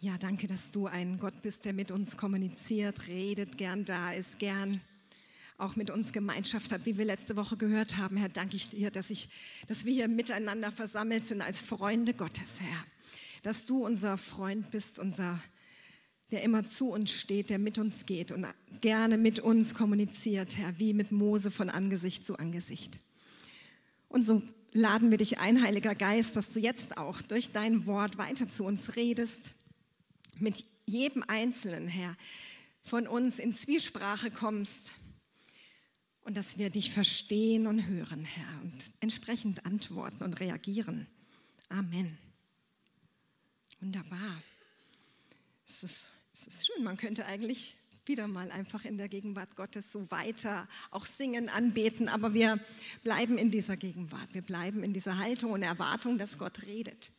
Ja, danke, dass du ein Gott bist, der mit uns kommuniziert, redet, gern da ist, gern auch mit uns Gemeinschaft hat, wie wir letzte Woche gehört haben. Herr, danke ich dir, dass, ich, dass wir hier miteinander versammelt sind als Freunde Gottes, Herr. Dass du unser Freund bist, unser, der immer zu uns steht, der mit uns geht und gerne mit uns kommuniziert, Herr, wie mit Mose von Angesicht zu Angesicht. Und so laden wir dich ein, Heiliger Geist, dass du jetzt auch durch dein Wort weiter zu uns redest mit jedem Einzelnen, Herr, von uns in Zwiesprache kommst und dass wir dich verstehen und hören, Herr, und entsprechend antworten und reagieren. Amen. Wunderbar. Es ist, es ist schön, man könnte eigentlich wieder mal einfach in der Gegenwart Gottes so weiter auch singen, anbeten, aber wir bleiben in dieser Gegenwart, wir bleiben in dieser Haltung und Erwartung, dass Gott redet.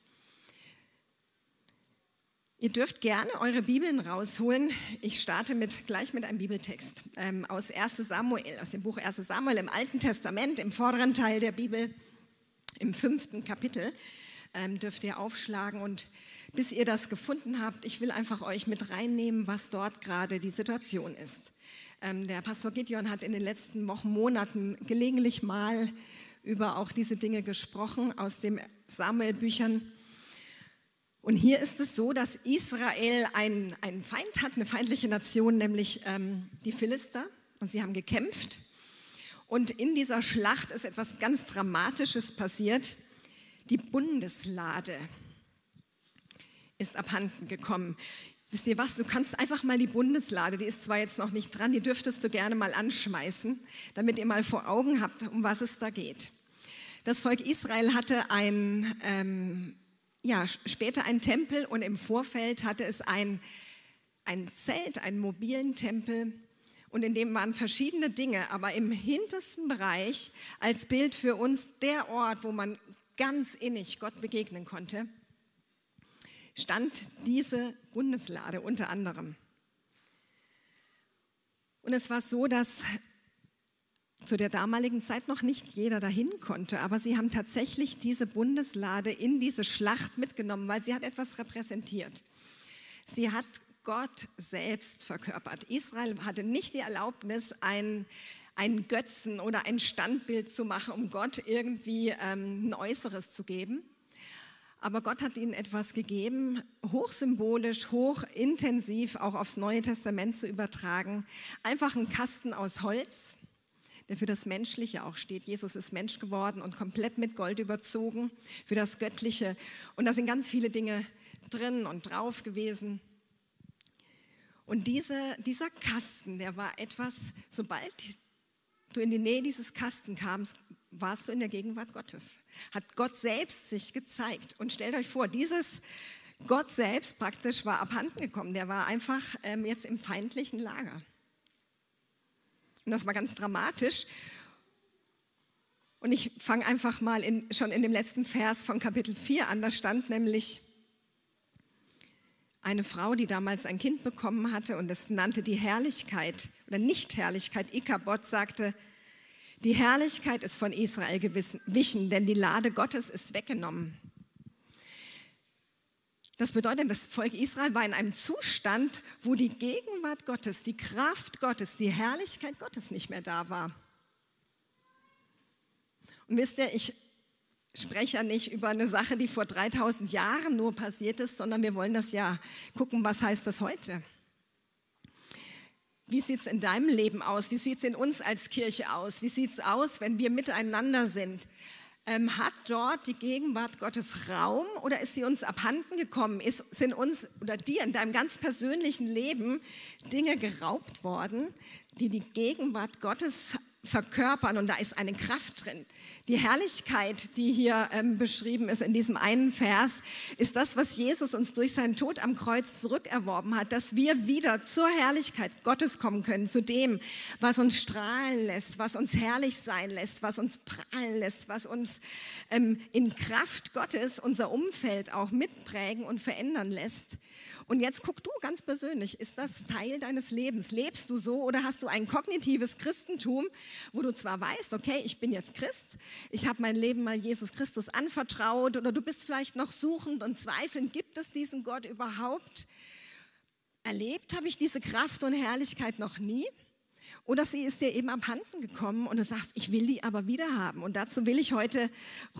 Ihr dürft gerne eure Bibeln rausholen. Ich starte mit, gleich mit einem Bibeltext ähm, aus 1 Samuel, aus dem Buch 1 Samuel im Alten Testament, im vorderen Teil der Bibel, im fünften Kapitel. Ähm, dürft ihr aufschlagen und bis ihr das gefunden habt, ich will einfach euch mit reinnehmen, was dort gerade die Situation ist. Ähm, der Pastor Gideon hat in den letzten Wochen, Monaten gelegentlich mal über auch diese Dinge gesprochen aus den Samuel-Büchern. Und hier ist es so, dass Israel einen, einen Feind hat, eine feindliche Nation, nämlich ähm, die Philister. Und sie haben gekämpft. Und in dieser Schlacht ist etwas ganz Dramatisches passiert. Die Bundeslade ist abhanden gekommen. Wisst ihr was, du kannst einfach mal die Bundeslade, die ist zwar jetzt noch nicht dran, die dürftest du gerne mal anschmeißen, damit ihr mal vor Augen habt, um was es da geht. Das Volk Israel hatte ein ähm, ja, später ein Tempel und im Vorfeld hatte es ein, ein Zelt, einen mobilen Tempel und in dem waren verschiedene Dinge, aber im hintersten Bereich als Bild für uns der Ort, wo man ganz innig Gott begegnen konnte, stand diese Bundeslade unter anderem. Und es war so, dass zu der damaligen Zeit noch nicht jeder dahin konnte, aber sie haben tatsächlich diese Bundeslade in diese Schlacht mitgenommen, weil sie hat etwas repräsentiert. Sie hat Gott selbst verkörpert. Israel hatte nicht die Erlaubnis, ein, einen Götzen oder ein Standbild zu machen, um Gott irgendwie ähm, ein Äußeres zu geben. Aber Gott hat ihnen etwas gegeben, hochsymbolisch, hochintensiv auch aufs Neue Testament zu übertragen. Einfach ein Kasten aus Holz, der für das Menschliche auch steht. Jesus ist Mensch geworden und komplett mit Gold überzogen für das Göttliche. Und da sind ganz viele Dinge drin und drauf gewesen. Und diese, dieser Kasten, der war etwas, sobald du in die Nähe dieses Kasten kamst, warst du in der Gegenwart Gottes. Hat Gott selbst sich gezeigt. Und stellt euch vor, dieses Gott selbst praktisch war abhanden gekommen. Der war einfach ähm, jetzt im feindlichen Lager. Und das war ganz dramatisch. Und ich fange einfach mal in, schon in dem letzten Vers von Kapitel 4 an. Da stand nämlich eine Frau, die damals ein Kind bekommen hatte und es nannte die Herrlichkeit oder Nicht-Herrlichkeit. Ikabot sagte, die Herrlichkeit ist von Israel gewichen, denn die Lade Gottes ist weggenommen. Das bedeutet, das Volk Israel war in einem Zustand, wo die Gegenwart Gottes, die Kraft Gottes, die Herrlichkeit Gottes nicht mehr da war. Und wisst ihr, ich spreche ja nicht über eine Sache, die vor 3000 Jahren nur passiert ist, sondern wir wollen das ja gucken, was heißt das heute? Wie sieht es in deinem Leben aus? Wie sieht es in uns als Kirche aus? Wie sieht es aus, wenn wir miteinander sind? Ähm, hat dort die Gegenwart Gottes Raum oder ist sie uns abhanden gekommen? Ist, sind uns oder dir in deinem ganz persönlichen Leben Dinge geraubt worden, die die Gegenwart Gottes verkörpern und da ist eine Kraft drin. Die Herrlichkeit, die hier ähm, beschrieben ist in diesem einen Vers, ist das, was Jesus uns durch seinen Tod am Kreuz zurückerworben hat, dass wir wieder zur Herrlichkeit Gottes kommen können, zu dem, was uns strahlen lässt, was uns herrlich sein lässt, was uns prahlen lässt, was uns ähm, in Kraft Gottes unser Umfeld auch mitprägen und verändern lässt. Und jetzt guck du ganz persönlich, ist das Teil deines Lebens? Lebst du so oder hast du ein kognitives Christentum, wo du zwar weißt, okay, ich bin jetzt Christ, ich habe mein Leben mal Jesus Christus anvertraut oder du bist vielleicht noch suchend und zweifelnd, gibt es diesen Gott überhaupt? Erlebt habe ich diese Kraft und Herrlichkeit noch nie. Oder sie ist dir eben abhanden gekommen und du sagst, ich will die aber wieder haben. Und dazu will ich heute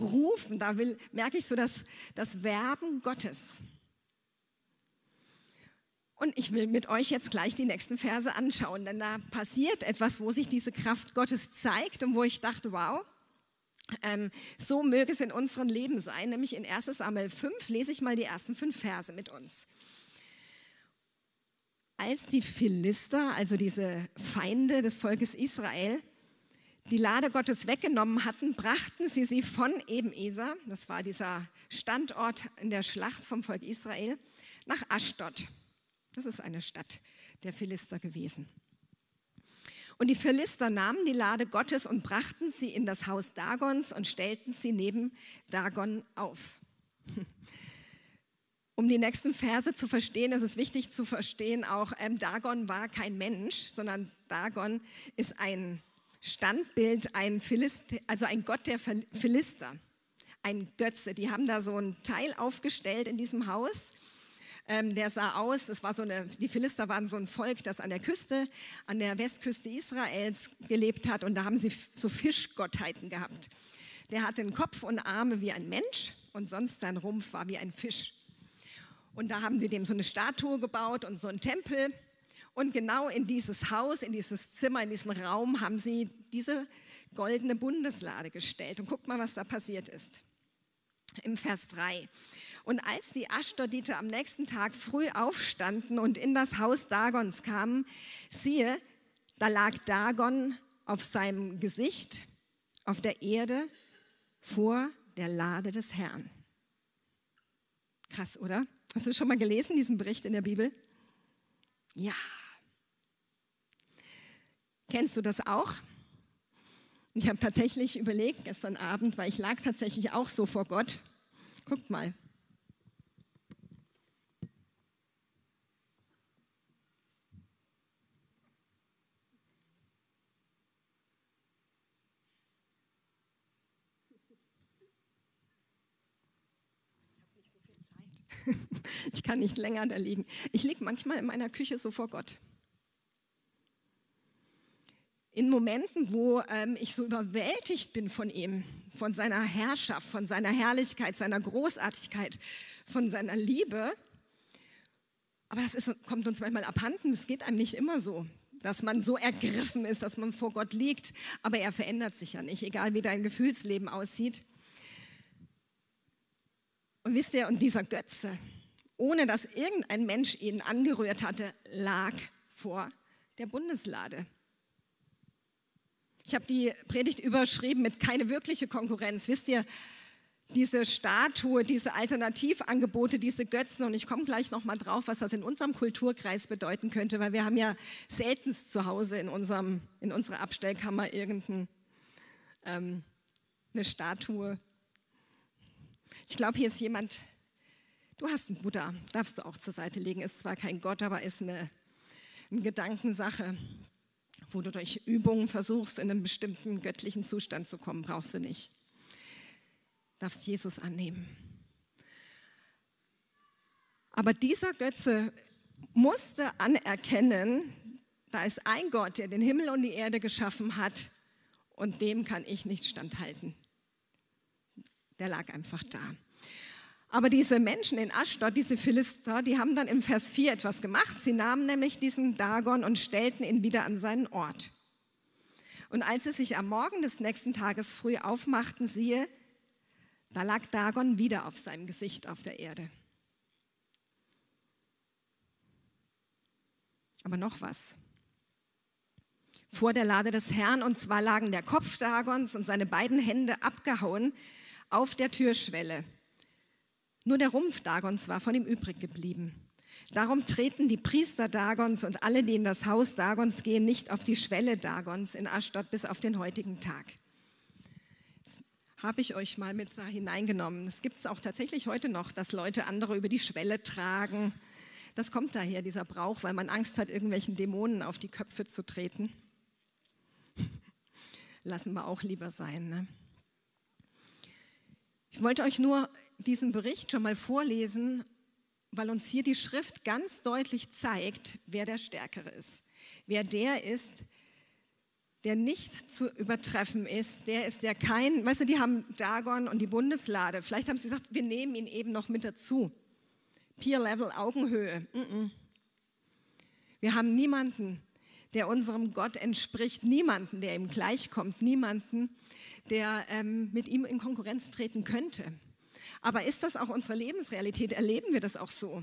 rufen. Da will, merke ich so das, das Werben Gottes. Und ich will mit euch jetzt gleich die nächsten Verse anschauen, denn da passiert etwas, wo sich diese Kraft Gottes zeigt und wo ich dachte, wow, ähm, so möge es in unserem Leben sein. Nämlich in 1 Samuel 5 lese ich mal die ersten fünf Verse mit uns. Als die Philister, also diese Feinde des Volkes Israel, die Lade Gottes weggenommen hatten, brachten sie sie von Ebenezer, das war dieser Standort in der Schlacht vom Volk Israel, nach Aschdod. Das ist eine Stadt der Philister gewesen. Und die Philister nahmen die Lade Gottes und brachten sie in das Haus Dagons und stellten sie neben Dagon auf. Um die nächsten Verse zu verstehen, ist es wichtig zu verstehen, auch ähm, Dagon war kein Mensch, sondern Dagon ist ein Standbild, ein Philist, also ein Gott der Philister, ein Götze. Die haben da so ein Teil aufgestellt in diesem Haus ähm, der sah aus, das war so eine, die Philister waren so ein Volk, das an der Küste, an der Westküste Israels gelebt hat und da haben sie so Fischgottheiten gehabt. Der hatte einen Kopf und Arme wie ein Mensch und sonst sein Rumpf war wie ein Fisch. Und da haben sie dem so eine Statue gebaut und so einen Tempel. Und genau in dieses Haus, in dieses Zimmer, in diesen Raum haben sie diese goldene Bundeslade gestellt. Und guckt mal, was da passiert ist. Im Vers 3. Und als die Aschdoditer am nächsten Tag früh aufstanden und in das Haus Dagons kamen, siehe, da lag Dagon auf seinem Gesicht auf der Erde vor der Lade des Herrn. Krass, oder? Hast du schon mal gelesen, diesen Bericht in der Bibel? Ja. Kennst du das auch? Ich habe tatsächlich überlegt gestern Abend, weil ich lag tatsächlich auch so vor Gott. Guckt mal, Ich kann nicht länger da liegen. Ich liege manchmal in meiner Küche so vor Gott. In Momenten, wo ähm, ich so überwältigt bin von ihm, von seiner Herrschaft, von seiner Herrlichkeit, seiner Großartigkeit, von seiner Liebe. Aber das ist, kommt uns manchmal abhanden. Es geht einem nicht immer so, dass man so ergriffen ist, dass man vor Gott liegt. Aber er verändert sich ja nicht, egal wie dein Gefühlsleben aussieht. Und wisst ihr, und dieser Götze, ohne dass irgendein Mensch ihn angerührt hatte, lag vor der Bundeslade. Ich habe die Predigt überschrieben mit keine wirkliche Konkurrenz. Wisst ihr, diese Statue, diese Alternativangebote, diese Götzen, und ich komme gleich nochmal drauf, was das in unserem Kulturkreis bedeuten könnte, weil wir haben ja seltenst zu Hause in, unserem, in unserer Abstellkammer irgendeine ähm, Statue. Ich glaube, hier ist jemand, Du hast einen Buddha, darfst du auch zur Seite legen. Ist zwar kein Gott, aber ist eine, eine Gedankensache, wo du durch Übungen versuchst, in einen bestimmten göttlichen Zustand zu kommen. Brauchst du nicht. Darfst Jesus annehmen. Aber dieser Götze musste anerkennen, da ist ein Gott, der den Himmel und die Erde geschaffen hat und dem kann ich nicht standhalten. Der lag einfach da. Aber diese Menschen in Aschdod, diese Philister, die haben dann im Vers 4 etwas gemacht. Sie nahmen nämlich diesen Dagon und stellten ihn wieder an seinen Ort. Und als sie sich am Morgen des nächsten Tages früh aufmachten, siehe, da lag Dagon wieder auf seinem Gesicht auf der Erde. Aber noch was. Vor der Lade des Herrn, und zwar lagen der Kopf Dagons und seine beiden Hände abgehauen auf der Türschwelle. Nur der Rumpf Dagons war von ihm übrig geblieben. Darum treten die Priester Dagons und alle, die in das Haus Dagons gehen, nicht auf die Schwelle Dagons in Aschdod bis auf den heutigen Tag. Habe ich euch mal mit da hineingenommen. Es gibt es auch tatsächlich heute noch, dass Leute andere über die Schwelle tragen. Das kommt daher, dieser Brauch, weil man Angst hat, irgendwelchen Dämonen auf die Köpfe zu treten. Lassen wir auch lieber sein. Ne? Ich wollte euch nur diesen Bericht schon mal vorlesen, weil uns hier die Schrift ganz deutlich zeigt, wer der Stärkere ist. Wer der ist, der nicht zu übertreffen ist, der ist der kein, weißt du, die haben Dagon und die Bundeslade. Vielleicht haben sie gesagt, wir nehmen ihn eben noch mit dazu. Peer-Level, Augenhöhe. Wir haben niemanden, der unserem Gott entspricht, niemanden, der ihm gleichkommt, niemanden, der ähm, mit ihm in Konkurrenz treten könnte. Aber ist das auch unsere Lebensrealität? Erleben wir das auch so?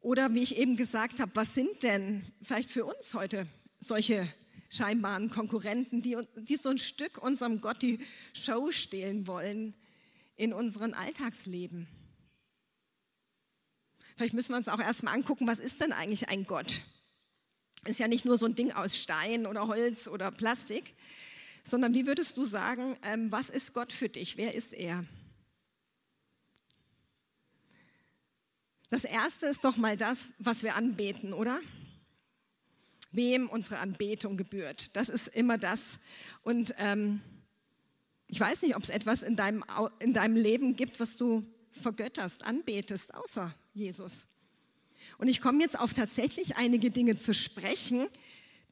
Oder wie ich eben gesagt habe, was sind denn vielleicht für uns heute solche scheinbaren Konkurrenten, die, die so ein Stück unserem Gott die Show stehlen wollen in unserem Alltagsleben. Vielleicht müssen wir uns auch erstmal angucken, was ist denn eigentlich ein Gott? Ist ja nicht nur so ein Ding aus Stein oder Holz oder Plastik, sondern wie würdest du sagen, ähm, was ist Gott für dich? Wer ist er? Das erste ist doch mal das, was wir anbeten, oder? wem unsere Anbetung gebührt. Das ist immer das. Und ähm, ich weiß nicht, ob es etwas in deinem, in deinem Leben gibt, was du vergötterst, anbetest, außer Jesus. Und ich komme jetzt auf tatsächlich einige Dinge zu sprechen,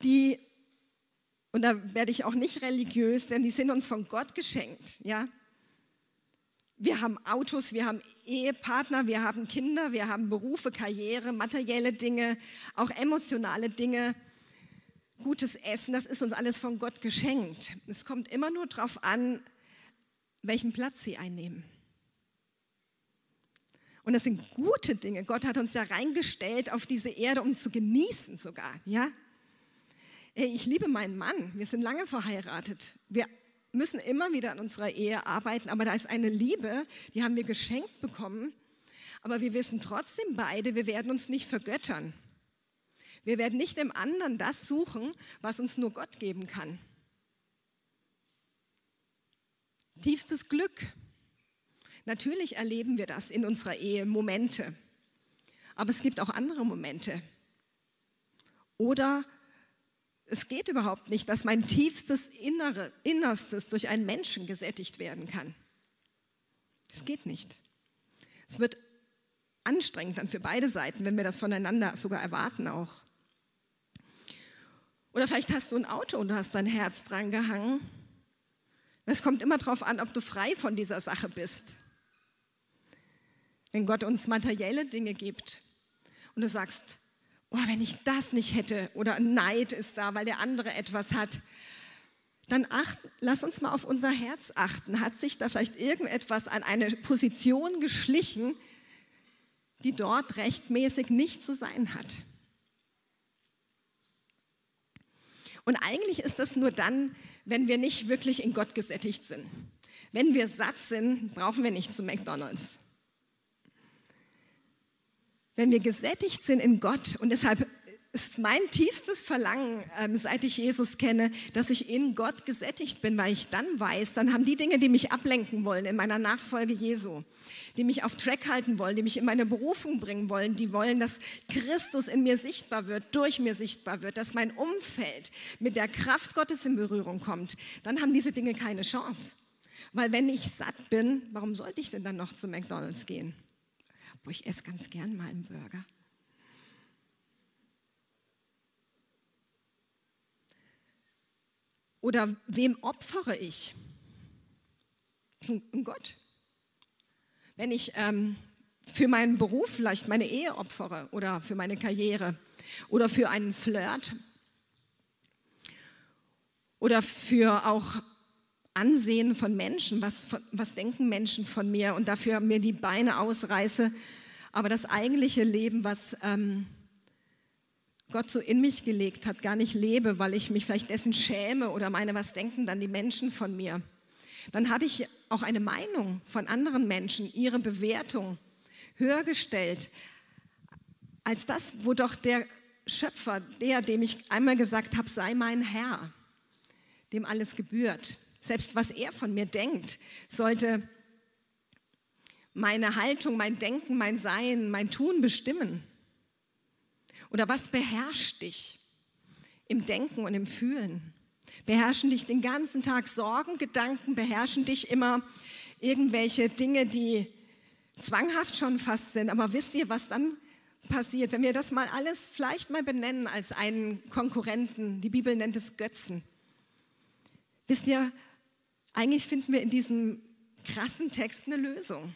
die, und da werde ich auch nicht religiös, denn die sind uns von Gott geschenkt. Ja? Wir haben Autos, wir haben Ehepartner, wir haben Kinder, wir haben Berufe, Karriere, materielle Dinge, auch emotionale Dinge gutes Essen, das ist uns alles von Gott geschenkt. Es kommt immer nur darauf an, welchen Platz sie einnehmen. Und das sind gute Dinge. Gott hat uns ja reingestellt auf diese Erde, um zu genießen sogar. Ja? Ich liebe meinen Mann. Wir sind lange verheiratet. Wir müssen immer wieder an unserer Ehe arbeiten, aber da ist eine Liebe, die haben wir geschenkt bekommen. Aber wir wissen trotzdem beide, wir werden uns nicht vergöttern. Wir werden nicht im anderen das suchen, was uns nur Gott geben kann. Tiefstes Glück. Natürlich erleben wir das in unserer Ehe, Momente. Aber es gibt auch andere Momente. Oder es geht überhaupt nicht, dass mein tiefstes Innere, Innerstes durch einen Menschen gesättigt werden kann. Es geht nicht. Es wird anstrengend dann für beide Seiten, wenn wir das voneinander sogar erwarten auch. Oder vielleicht hast du ein Auto und du hast dein Herz dran gehangen. Es kommt immer darauf an, ob du frei von dieser Sache bist. Wenn Gott uns materielle Dinge gibt und du sagst, oh, wenn ich das nicht hätte oder Neid ist da, weil der andere etwas hat, dann acht, lass uns mal auf unser Herz achten. Hat sich da vielleicht irgendetwas an eine Position geschlichen, die dort rechtmäßig nicht zu sein hat? Und eigentlich ist das nur dann, wenn wir nicht wirklich in Gott gesättigt sind. Wenn wir satt sind, brauchen wir nicht zu McDonald's. Wenn wir gesättigt sind in Gott und deshalb ist mein tiefstes Verlangen, ähm, seit ich Jesus kenne, dass ich in Gott gesättigt bin, weil ich dann weiß, dann haben die Dinge, die mich ablenken wollen in meiner Nachfolge Jesu, die mich auf Track halten wollen, die mich in meine Berufung bringen wollen, die wollen, dass Christus in mir sichtbar wird, durch mir sichtbar wird, dass mein Umfeld mit der Kraft Gottes in Berührung kommt, dann haben diese Dinge keine Chance. Weil wenn ich satt bin, warum sollte ich denn dann noch zu McDonald's gehen? Boah, ich esse ganz gern mal einen Burger. Oder wem opfere ich? Ein Gott. Wenn ich ähm, für meinen Beruf vielleicht meine Ehe opfere oder für meine Karriere oder für einen Flirt oder für auch Ansehen von Menschen, was, was denken Menschen von mir und dafür mir die Beine ausreiße, aber das eigentliche Leben, was ähm, Gott so in mich gelegt hat, gar nicht lebe, weil ich mich vielleicht dessen schäme oder meine, was denken dann die Menschen von mir. Dann habe ich auch eine Meinung von anderen Menschen, ihre Bewertung höher gestellt als das, wo doch der Schöpfer, der, dem ich einmal gesagt habe, sei mein Herr, dem alles gebührt. Selbst was er von mir denkt, sollte meine Haltung, mein Denken, mein Sein, mein Tun bestimmen. Oder was beherrscht dich im Denken und im Fühlen? Beherrschen dich den ganzen Tag Sorgen, Gedanken, beherrschen dich immer irgendwelche Dinge, die zwanghaft schon fast sind. Aber wisst ihr, was dann passiert, wenn wir das mal alles vielleicht mal benennen als einen Konkurrenten? Die Bibel nennt es Götzen. Wisst ihr, eigentlich finden wir in diesem krassen Text eine Lösung.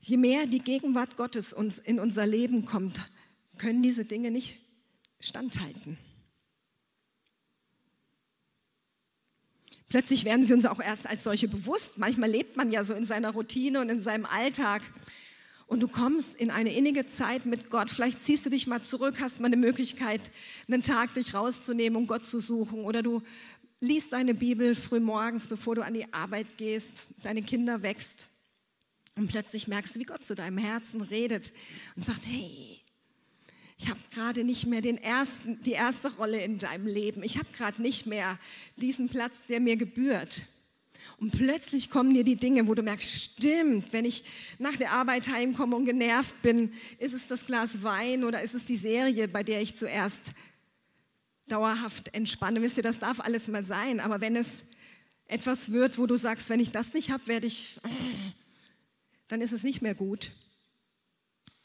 Je mehr die Gegenwart Gottes uns in unser Leben kommt, können diese Dinge nicht standhalten. Plötzlich werden sie uns auch erst als solche bewusst. Manchmal lebt man ja so in seiner Routine und in seinem Alltag. Und du kommst in eine innige Zeit mit Gott. Vielleicht ziehst du dich mal zurück, hast mal eine Möglichkeit, einen Tag dich rauszunehmen, um Gott zu suchen. Oder du liest deine Bibel früh morgens, bevor du an die Arbeit gehst, deine Kinder wächst. Und plötzlich merkst du, wie Gott zu deinem Herzen redet und sagt, hey, ich habe gerade nicht mehr den ersten, die erste Rolle in deinem Leben. Ich habe gerade nicht mehr diesen Platz, der mir gebührt. Und plötzlich kommen dir die Dinge, wo du merkst, stimmt, wenn ich nach der Arbeit heimkomme und genervt bin, ist es das Glas Wein oder ist es die Serie, bei der ich zuerst dauerhaft entspanne. Wisst ihr, das darf alles mal sein, aber wenn es etwas wird, wo du sagst, wenn ich das nicht habe, werde ich, dann ist es nicht mehr gut.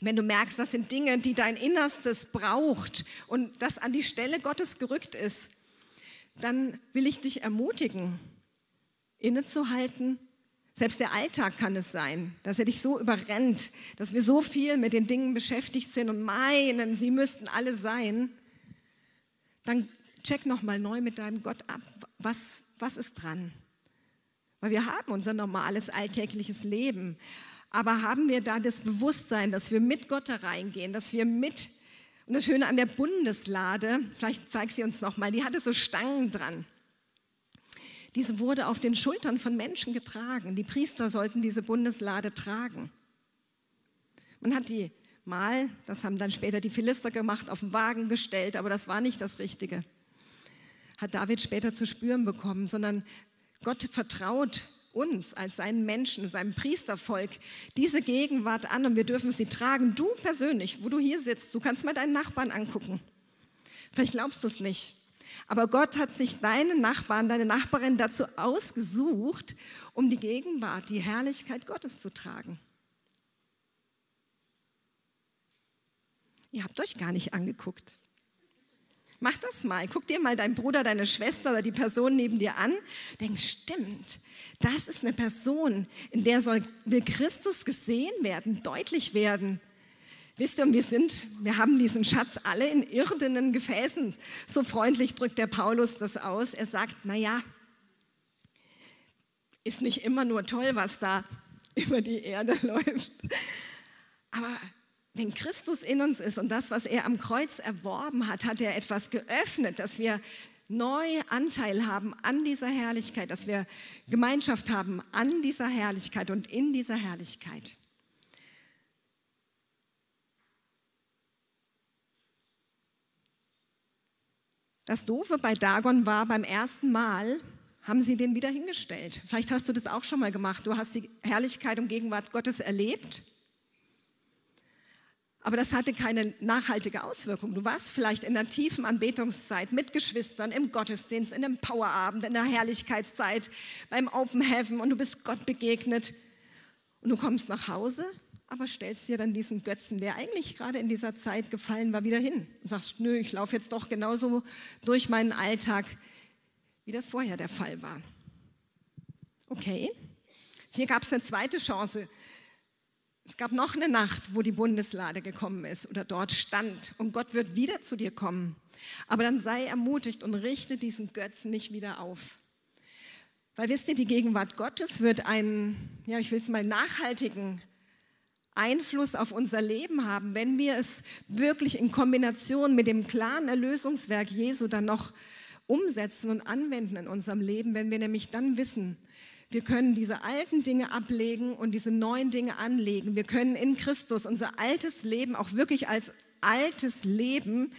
Wenn du merkst, das sind Dinge, die dein Innerstes braucht und das an die Stelle Gottes gerückt ist, dann will ich dich ermutigen, innezuhalten. Selbst der Alltag kann es sein, dass er dich so überrennt, dass wir so viel mit den Dingen beschäftigt sind und meinen, sie müssten alle sein. Dann check nochmal neu mit deinem Gott ab, was, was ist dran? Weil wir haben unser normales alltägliches Leben. Aber haben wir da das Bewusstsein, dass wir mit Gott da reingehen, dass wir mit, und das Schöne an der Bundeslade, vielleicht zeigt sie uns nochmal, die hatte so Stangen dran. Diese wurde auf den Schultern von Menschen getragen. Die Priester sollten diese Bundeslade tragen. Man hat die mal, das haben dann später die Philister gemacht, auf den Wagen gestellt, aber das war nicht das Richtige. Hat David später zu spüren bekommen, sondern Gott vertraut uns als seinen Menschen, seinem Priestervolk diese Gegenwart an und wir dürfen sie tragen. Du persönlich, wo du hier sitzt, du kannst mal deinen Nachbarn angucken. Vielleicht glaubst du es nicht. Aber Gott hat sich deinen Nachbarn, deine Nachbarin dazu ausgesucht, um die Gegenwart, die Herrlichkeit Gottes zu tragen. Ihr habt euch gar nicht angeguckt. Mach das mal. Guck dir mal deinen Bruder, deine Schwester oder die Person neben dir an. Denk, stimmt, das ist eine Person, in der soll, will Christus gesehen werden, deutlich werden. Wisst ihr, wir sind, wir haben diesen Schatz alle in irdenen Gefäßen. So freundlich drückt der Paulus das aus. Er sagt, na ja, ist nicht immer nur toll, was da über die Erde läuft. Aber wenn Christus in uns ist und das, was er am Kreuz erworben hat, hat er etwas geöffnet, dass wir neu Anteil haben an dieser Herrlichkeit, dass wir Gemeinschaft haben an dieser Herrlichkeit und in dieser Herrlichkeit. Das Doofe bei Dagon war, beim ersten Mal haben sie den wieder hingestellt. Vielleicht hast du das auch schon mal gemacht. Du hast die Herrlichkeit und Gegenwart Gottes erlebt aber das hatte keine nachhaltige Auswirkung. Du warst vielleicht in der tiefen Anbetungszeit mit Geschwistern im Gottesdienst, in dem Powerabend, in der Herrlichkeitszeit, beim Open Heaven und du bist Gott begegnet. Und du kommst nach Hause, aber stellst dir dann diesen Götzen, der eigentlich gerade in dieser Zeit gefallen war, wieder hin. Und sagst, nö, ich laufe jetzt doch genauso durch meinen Alltag, wie das vorher der Fall war. Okay, hier gab es eine zweite Chance. Es gab noch eine Nacht, wo die Bundeslade gekommen ist oder dort stand und Gott wird wieder zu dir kommen. Aber dann sei ermutigt und richte diesen Götzen nicht wieder auf. Weil wisst ihr, die Gegenwart Gottes wird einen, ja, ich will es mal nachhaltigen Einfluss auf unser Leben haben, wenn wir es wirklich in Kombination mit dem klaren Erlösungswerk Jesu dann noch umsetzen und anwenden in unserem Leben, wenn wir nämlich dann wissen, wir können diese alten Dinge ablegen und diese neuen Dinge anlegen. Wir können in Christus unser altes Leben auch wirklich als altes Leben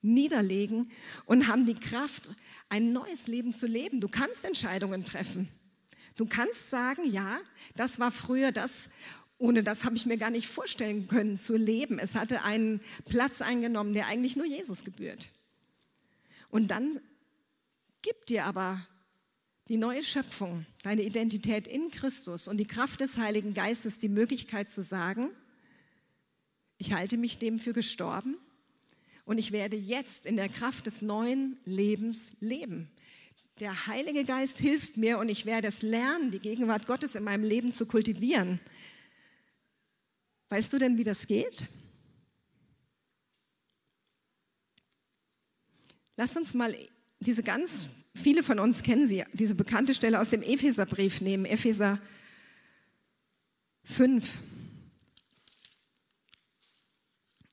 niederlegen und haben die Kraft, ein neues Leben zu leben. Du kannst Entscheidungen treffen. Du kannst sagen, ja, das war früher das, ohne das habe ich mir gar nicht vorstellen können zu leben. Es hatte einen Platz eingenommen, der eigentlich nur Jesus gebührt. Und dann gibt dir aber die neue Schöpfung, deine Identität in Christus und die Kraft des Heiligen Geistes die Möglichkeit zu sagen, ich halte mich dem für gestorben und ich werde jetzt in der Kraft des neuen Lebens leben. Der Heilige Geist hilft mir und ich werde es lernen, die Gegenwart Gottes in meinem Leben zu kultivieren. Weißt du denn, wie das geht? Lass uns mal diese ganz, viele von uns kennen sie, diese bekannte Stelle aus dem Epheserbrief nehmen, Epheser 5.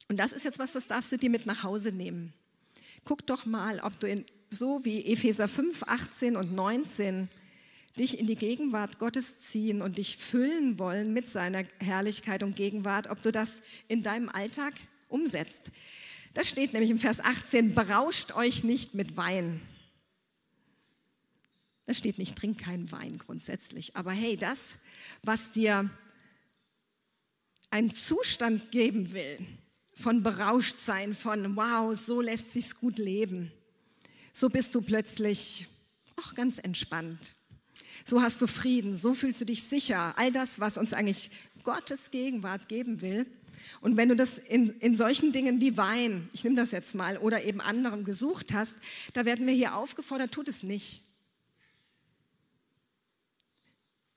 Und das ist jetzt was, das darfst du dir mit nach Hause nehmen. Guck doch mal, ob du in, so wie Epheser 5, 18 und 19 dich in die Gegenwart Gottes ziehen und dich füllen wollen mit seiner Herrlichkeit und Gegenwart, ob du das in deinem Alltag umsetzt. Das steht nämlich im Vers 18, berauscht euch nicht mit Wein. Das steht nicht, trink keinen Wein grundsätzlich. Aber hey, das, was dir einen Zustand geben will, von berauscht sein, von wow, so lässt sich's gut leben. So bist du plötzlich auch ganz entspannt. So hast du Frieden, so fühlst du dich sicher. All das, was uns eigentlich Gottes Gegenwart geben will. Und wenn du das in, in solchen Dingen wie Wein, ich nehme das jetzt mal, oder eben anderen gesucht hast, da werden wir hier aufgefordert, tut es nicht.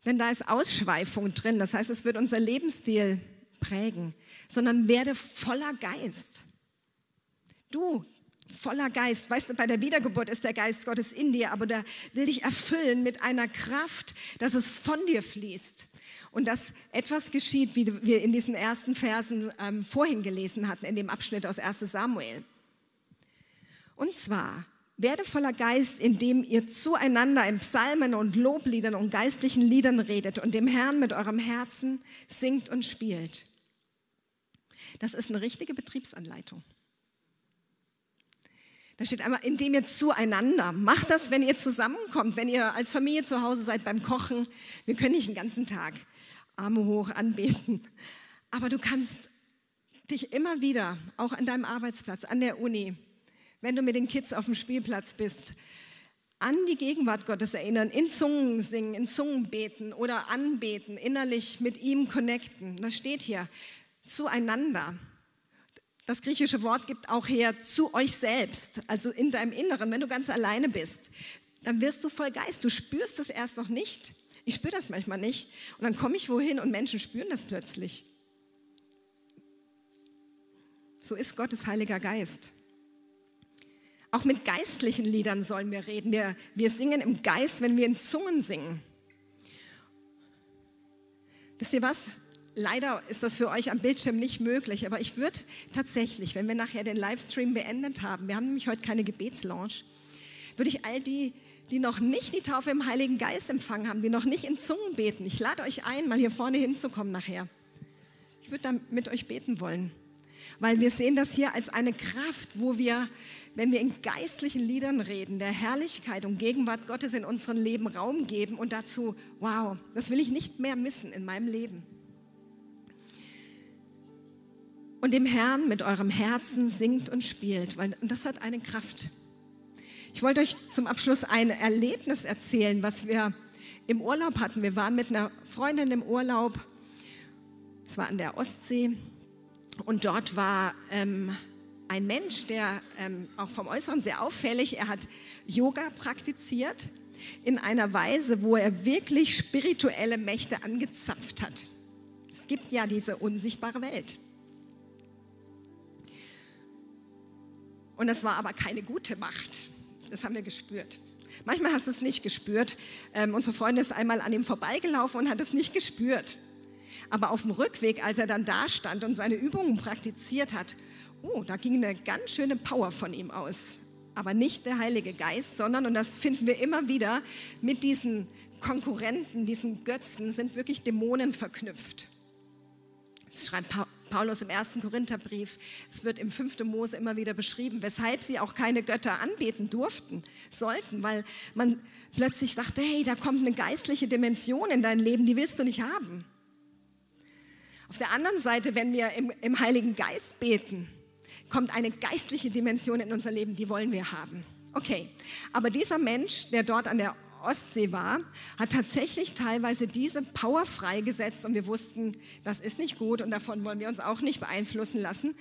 Denn da ist Ausschweifung drin, das heißt, es wird unser Lebensstil prägen, sondern werde voller Geist. Du, voller Geist. Weißt du, bei der Wiedergeburt ist der Geist Gottes in dir, aber der will dich erfüllen mit einer Kraft, dass es von dir fließt. Und dass etwas geschieht, wie wir in diesen ersten Versen ähm, vorhin gelesen hatten, in dem Abschnitt aus 1 Samuel. Und zwar, werde voller Geist, indem ihr zueinander in Psalmen und Lobliedern und geistlichen Liedern redet und dem Herrn mit eurem Herzen singt und spielt. Das ist eine richtige Betriebsanleitung. Da steht einmal, indem ihr zueinander. Macht das, wenn ihr zusammenkommt, wenn ihr als Familie zu Hause seid beim Kochen. Wir können nicht den ganzen Tag Arme hoch anbeten. Aber du kannst dich immer wieder, auch an deinem Arbeitsplatz, an der Uni, wenn du mit den Kids auf dem Spielplatz bist, an die Gegenwart Gottes erinnern, in Zungen singen, in Zungen beten oder anbeten, innerlich mit ihm connecten. Das steht hier zueinander. Das griechische Wort gibt auch her zu euch selbst, also in deinem Inneren. Wenn du ganz alleine bist, dann wirst du voll Geist. Du spürst das erst noch nicht. Ich spüre das manchmal nicht. Und dann komme ich wohin und Menschen spüren das plötzlich. So ist Gottes Heiliger Geist. Auch mit geistlichen Liedern sollen wir reden. Wir, wir singen im Geist, wenn wir in Zungen singen. Wisst ihr was? Leider ist das für euch am Bildschirm nicht möglich, aber ich würde tatsächlich, wenn wir nachher den Livestream beendet haben, wir haben nämlich heute keine Gebetslaunch, würde ich all die, die noch nicht die Taufe im Heiligen Geist empfangen haben, die noch nicht in Zungen beten, ich lade euch ein, mal hier vorne hinzukommen nachher. Ich würde da mit euch beten wollen, weil wir sehen das hier als eine Kraft, wo wir, wenn wir in geistlichen Liedern reden, der Herrlichkeit und Gegenwart Gottes in unserem Leben Raum geben und dazu, wow, das will ich nicht mehr missen in meinem Leben. und dem Herrn mit eurem Herzen singt und spielt, weil das hat eine Kraft. Ich wollte euch zum Abschluss ein Erlebnis erzählen, was wir im Urlaub hatten. Wir waren mit einer Freundin im Urlaub, es war an der Ostsee, und dort war ähm, ein Mensch, der ähm, auch vom Äußeren sehr auffällig, er hat Yoga praktiziert in einer Weise, wo er wirklich spirituelle Mächte angezapft hat. Es gibt ja diese unsichtbare Welt. Und das war aber keine gute Macht. Das haben wir gespürt. Manchmal hast du es nicht gespürt. Ähm, unsere Freundin ist einmal an ihm vorbeigelaufen und hat es nicht gespürt. Aber auf dem Rückweg, als er dann da stand und seine Übungen praktiziert hat, oh, da ging eine ganz schöne Power von ihm aus. Aber nicht der Heilige Geist, sondern, und das finden wir immer wieder, mit diesen Konkurrenten, diesen Götzen sind wirklich Dämonen verknüpft. Das schreibt Paulus im ersten Korintherbrief. Es wird im 5. Mose immer wieder beschrieben, weshalb sie auch keine Götter anbeten durften, sollten, weil man plötzlich sagte, hey, da kommt eine geistliche Dimension in dein Leben, die willst du nicht haben. Auf der anderen Seite, wenn wir im, im Heiligen Geist beten, kommt eine geistliche Dimension in unser Leben, die wollen wir haben. Okay, aber dieser Mensch, der dort an der Ostsee war, hat tatsächlich teilweise diese Power freigesetzt und wir wussten, das ist nicht gut und davon wollen wir uns auch nicht beeinflussen lassen.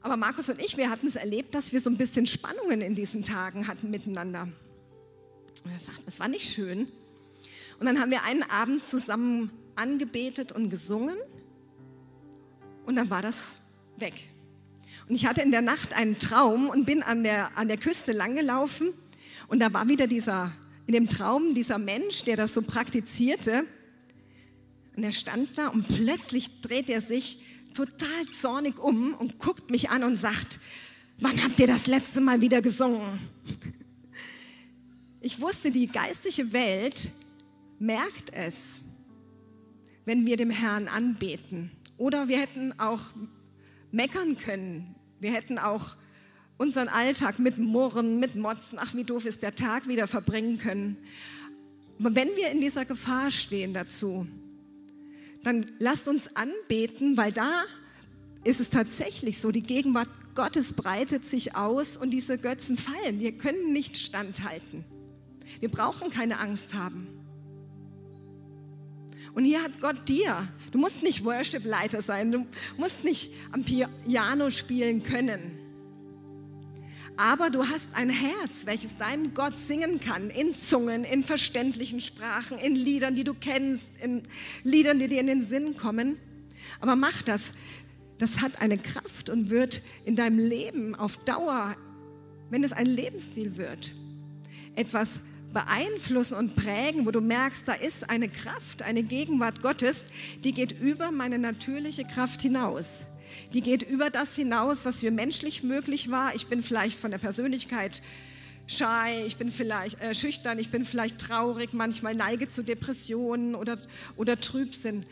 Aber Markus und ich, wir hatten es erlebt, dass wir so ein bisschen Spannungen in diesen Tagen hatten miteinander. Und er sagt, das war nicht schön. Und dann haben wir einen Abend zusammen angebetet und gesungen und dann war das weg. Und ich hatte in der Nacht einen Traum und bin an der, an der Küste langgelaufen und da war wieder dieser, in dem Traum dieser Mensch, der das so praktizierte. Und er stand da und plötzlich dreht er sich total zornig um und guckt mich an und sagt, wann habt ihr das letzte Mal wieder gesungen? Ich wusste, die geistliche Welt merkt es, wenn wir dem Herrn anbeten. Oder wir hätten auch meckern können. Wir hätten auch unseren Alltag mit Murren, mit Motzen, ach wie doof ist der Tag wieder verbringen können. Aber wenn wir in dieser Gefahr stehen dazu, dann lasst uns anbeten, weil da ist es tatsächlich so, die Gegenwart Gottes breitet sich aus und diese Götzen fallen. Wir können nicht standhalten. Wir brauchen keine Angst haben. Und hier hat Gott dir, du musst nicht Worship-Leiter sein, du musst nicht am Piano spielen können. Aber du hast ein Herz, welches deinem Gott singen kann, in Zungen, in verständlichen Sprachen, in Liedern, die du kennst, in Liedern, die dir in den Sinn kommen. Aber mach das. Das hat eine Kraft und wird in deinem Leben auf Dauer, wenn es ein Lebensstil wird, etwas beeinflussen und prägen, wo du merkst, da ist eine Kraft, eine Gegenwart Gottes, die geht über meine natürliche Kraft hinaus. Die geht über das hinaus, was mir menschlich möglich war. Ich bin vielleicht von der Persönlichkeit shy, ich bin vielleicht äh, schüchtern, ich bin vielleicht traurig, manchmal neige zu Depressionen oder, oder Trübsinn.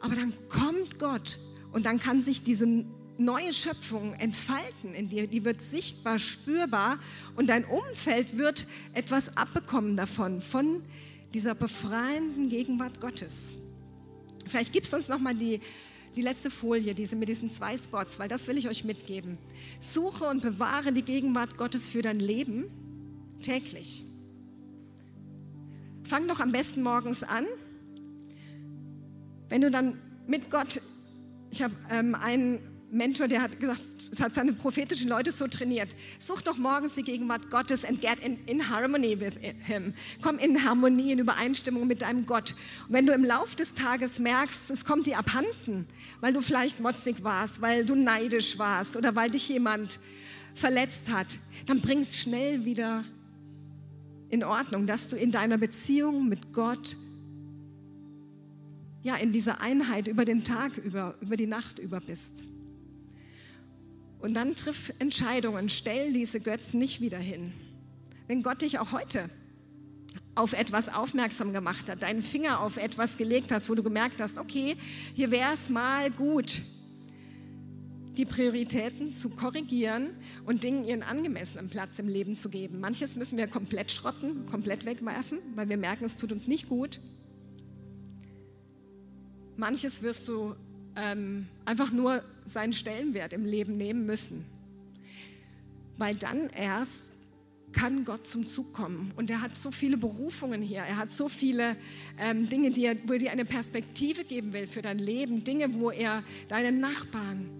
Aber dann kommt Gott und dann kann sich diese neue Schöpfung entfalten in dir, die wird sichtbar, spürbar und dein Umfeld wird etwas abbekommen davon, von dieser befreienden Gegenwart Gottes. Vielleicht gibst du uns nochmal die, die letzte Folie, diese mit diesen zwei Spots, weil das will ich euch mitgeben. Suche und bewahre die Gegenwart Gottes für dein Leben täglich. Fang doch am besten morgens an. Wenn du dann mit Gott, ich habe ähm, einen Mentor, der hat gesagt, hat seine prophetischen Leute so trainiert. Such doch morgens die Gegenwart Gottes and get in, in harmony with him. Komm in Harmonie, in Übereinstimmung mit deinem Gott. Und wenn du im Lauf des Tages merkst, es kommt dir abhanden, weil du vielleicht motzig warst, weil du neidisch warst oder weil dich jemand verletzt hat, dann bring es schnell wieder in Ordnung, dass du in deiner Beziehung mit Gott ja, in dieser Einheit über den Tag über, über die Nacht über bist. Und dann triff Entscheidungen, stell diese Götzen nicht wieder hin. Wenn Gott dich auch heute auf etwas aufmerksam gemacht hat, deinen Finger auf etwas gelegt hat, wo du gemerkt hast, okay, hier wäre es mal gut, die Prioritäten zu korrigieren und Dingen ihren angemessenen Platz im Leben zu geben. Manches müssen wir komplett schrotten, komplett wegwerfen, weil wir merken, es tut uns nicht gut. Manches wirst du ähm, einfach nur seinen Stellenwert im Leben nehmen müssen. Weil dann erst kann Gott zum Zug kommen. Und er hat so viele Berufungen hier. Er hat so viele ähm, Dinge, die er, wo er dir eine Perspektive geben will für dein Leben. Dinge, wo er deinen Nachbarn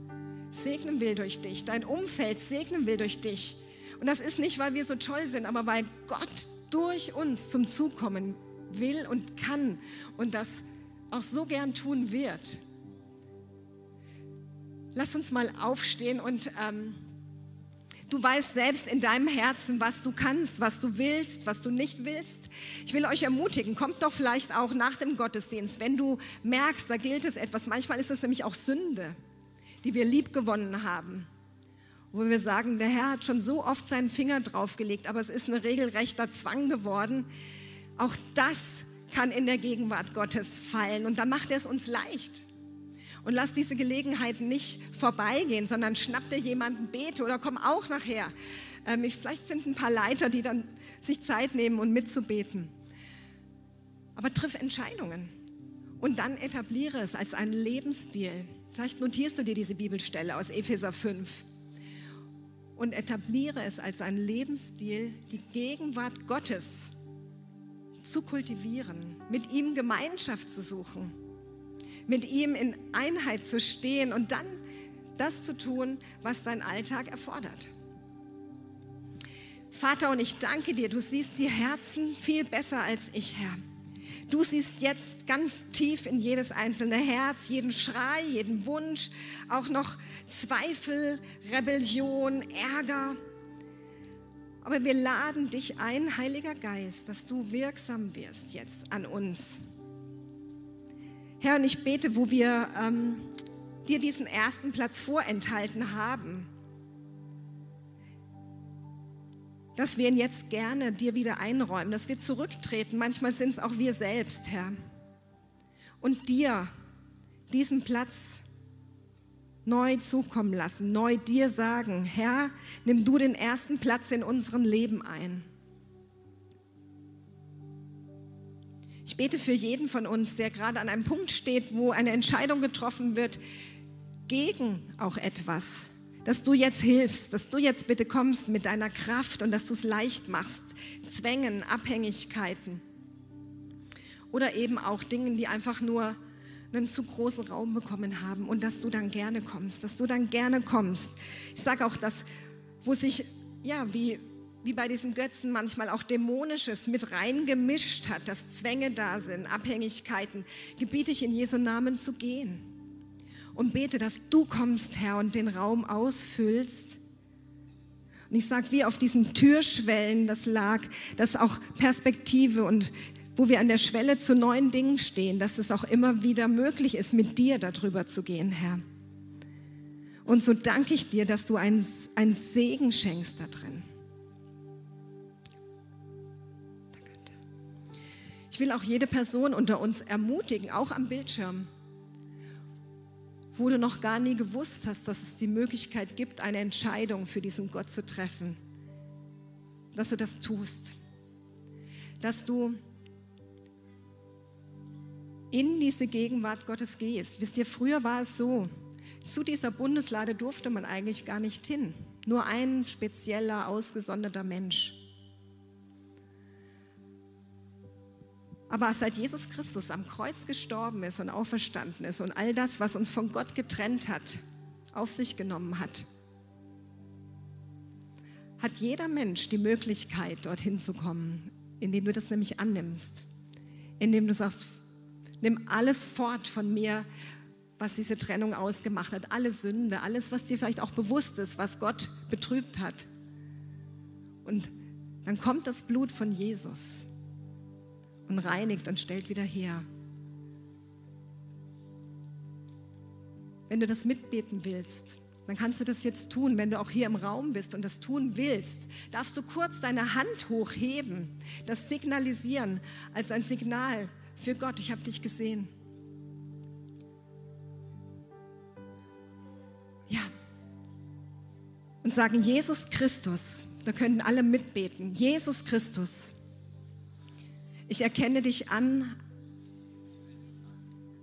segnen will durch dich, dein Umfeld segnen will durch dich. Und das ist nicht, weil wir so toll sind, aber weil Gott durch uns zum Zug kommen will und kann und das auch so gern tun wird. Lass uns mal aufstehen und ähm, du weißt selbst in deinem Herzen, was du kannst, was du willst, was du nicht willst. Ich will euch ermutigen, kommt doch vielleicht auch nach dem Gottesdienst, wenn du merkst, da gilt es etwas. Manchmal ist es nämlich auch Sünde, die wir lieb gewonnen haben. Wo wir sagen, der Herr hat schon so oft seinen Finger draufgelegt, aber es ist ein regelrechter Zwang geworden. Auch das kann in der Gegenwart Gottes fallen und dann macht er es uns leicht. Und lass diese Gelegenheit nicht vorbeigehen, sondern schnapp dir jemanden, bete oder komm auch nachher. Ähm, vielleicht sind ein paar Leiter, die dann sich Zeit nehmen und mitzubeten. Aber triff Entscheidungen und dann etabliere es als einen Lebensstil. Vielleicht notierst du dir diese Bibelstelle aus Epheser 5 und etabliere es als einen Lebensstil, die Gegenwart Gottes zu kultivieren, mit ihm Gemeinschaft zu suchen, mit ihm in Einheit zu stehen und dann das zu tun, was dein Alltag erfordert. Vater, und ich danke dir, du siehst die Herzen viel besser als ich, Herr. Du siehst jetzt ganz tief in jedes einzelne Herz, jeden Schrei, jeden Wunsch, auch noch Zweifel, Rebellion, Ärger. Aber wir laden dich ein, Heiliger Geist, dass du wirksam wirst jetzt an uns. Herr, und ich bete, wo wir ähm, dir diesen ersten Platz vorenthalten haben, dass wir ihn jetzt gerne dir wieder einräumen, dass wir zurücktreten. Manchmal sind es auch wir selbst, Herr. Und dir diesen Platz neu zukommen lassen, neu dir sagen, Herr, nimm du den ersten Platz in unserem Leben ein. Ich bete für jeden von uns, der gerade an einem Punkt steht, wo eine Entscheidung getroffen wird, gegen auch etwas, dass du jetzt hilfst, dass du jetzt bitte kommst mit deiner Kraft und dass du es leicht machst. Zwängen, Abhängigkeiten oder eben auch Dingen, die einfach nur einen zu großen Raum bekommen haben und dass du dann gerne kommst, dass du dann gerne kommst. Ich sage auch, dass, wo sich, ja, wie, wie bei diesen Götzen manchmal auch Dämonisches mit reingemischt hat, dass Zwänge da sind, Abhängigkeiten, gebiete ich in Jesu Namen zu gehen und bete, dass du kommst, Herr, und den Raum ausfüllst. Und ich sage, wie auf diesen Türschwellen das lag, dass auch Perspektive und wo wir an der Schwelle zu neuen Dingen stehen, dass es auch immer wieder möglich ist, mit dir darüber zu gehen, Herr. Und so danke ich dir, dass du einen, Segen schenkst da drin. Ich will auch jede Person unter uns ermutigen, auch am Bildschirm, wo du noch gar nie gewusst hast, dass es die Möglichkeit gibt, eine Entscheidung für diesen Gott zu treffen, dass du das tust, dass du in diese Gegenwart Gottes gehst. Wisst ihr, früher war es so, zu dieser Bundeslade durfte man eigentlich gar nicht hin. Nur ein spezieller, ausgesonderter Mensch. Aber seit Jesus Christus am Kreuz gestorben ist und auferstanden ist und all das, was uns von Gott getrennt hat, auf sich genommen hat, hat jeder Mensch die Möglichkeit, dorthin zu kommen, indem du das nämlich annimmst, indem du sagst, Nimm alles fort von mir, was diese Trennung ausgemacht hat. Alle Sünde, alles, was dir vielleicht auch bewusst ist, was Gott betrübt hat. Und dann kommt das Blut von Jesus und reinigt und stellt wieder her. Wenn du das mitbeten willst, dann kannst du das jetzt tun. Wenn du auch hier im Raum bist und das tun willst, darfst du kurz deine Hand hochheben, das signalisieren als ein Signal für Gott, ich habe dich gesehen. Ja. Und sagen, Jesus Christus, da könnten alle mitbeten, Jesus Christus, ich erkenne dich an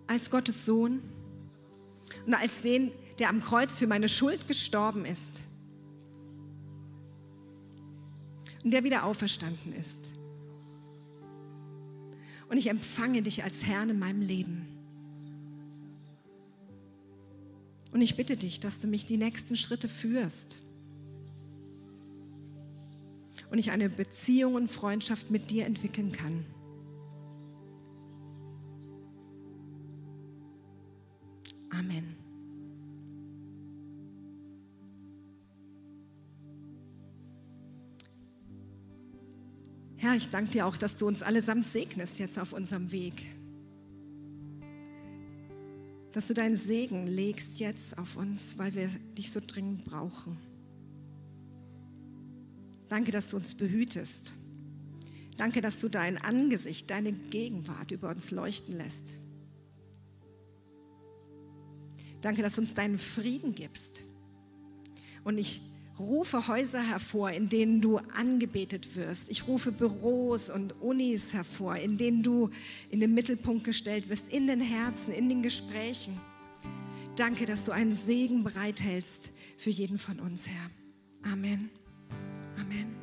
als Gottes Sohn und als den, der am Kreuz für meine Schuld gestorben ist und der wieder auferstanden ist und ich empfange dich als Herrn in meinem Leben. Und ich bitte dich, dass du mich die nächsten Schritte führst und ich eine Beziehung und Freundschaft mit dir entwickeln kann. Amen. Herr, ich danke dir auch, dass du uns allesamt segnest jetzt auf unserem Weg. Dass du deinen Segen legst jetzt auf uns, weil wir dich so dringend brauchen. Danke, dass du uns behütest. Danke, dass du dein Angesicht, deine Gegenwart über uns leuchten lässt. Danke, dass du uns deinen Frieden gibst. Und ich rufe Häuser hervor, in denen du angebetet wirst. Ich rufe Büros und Unis hervor, in denen du in den Mittelpunkt gestellt wirst, in den Herzen, in den Gesprächen. Danke, dass du einen Segen bereithältst für jeden von uns, Herr. Amen. Amen.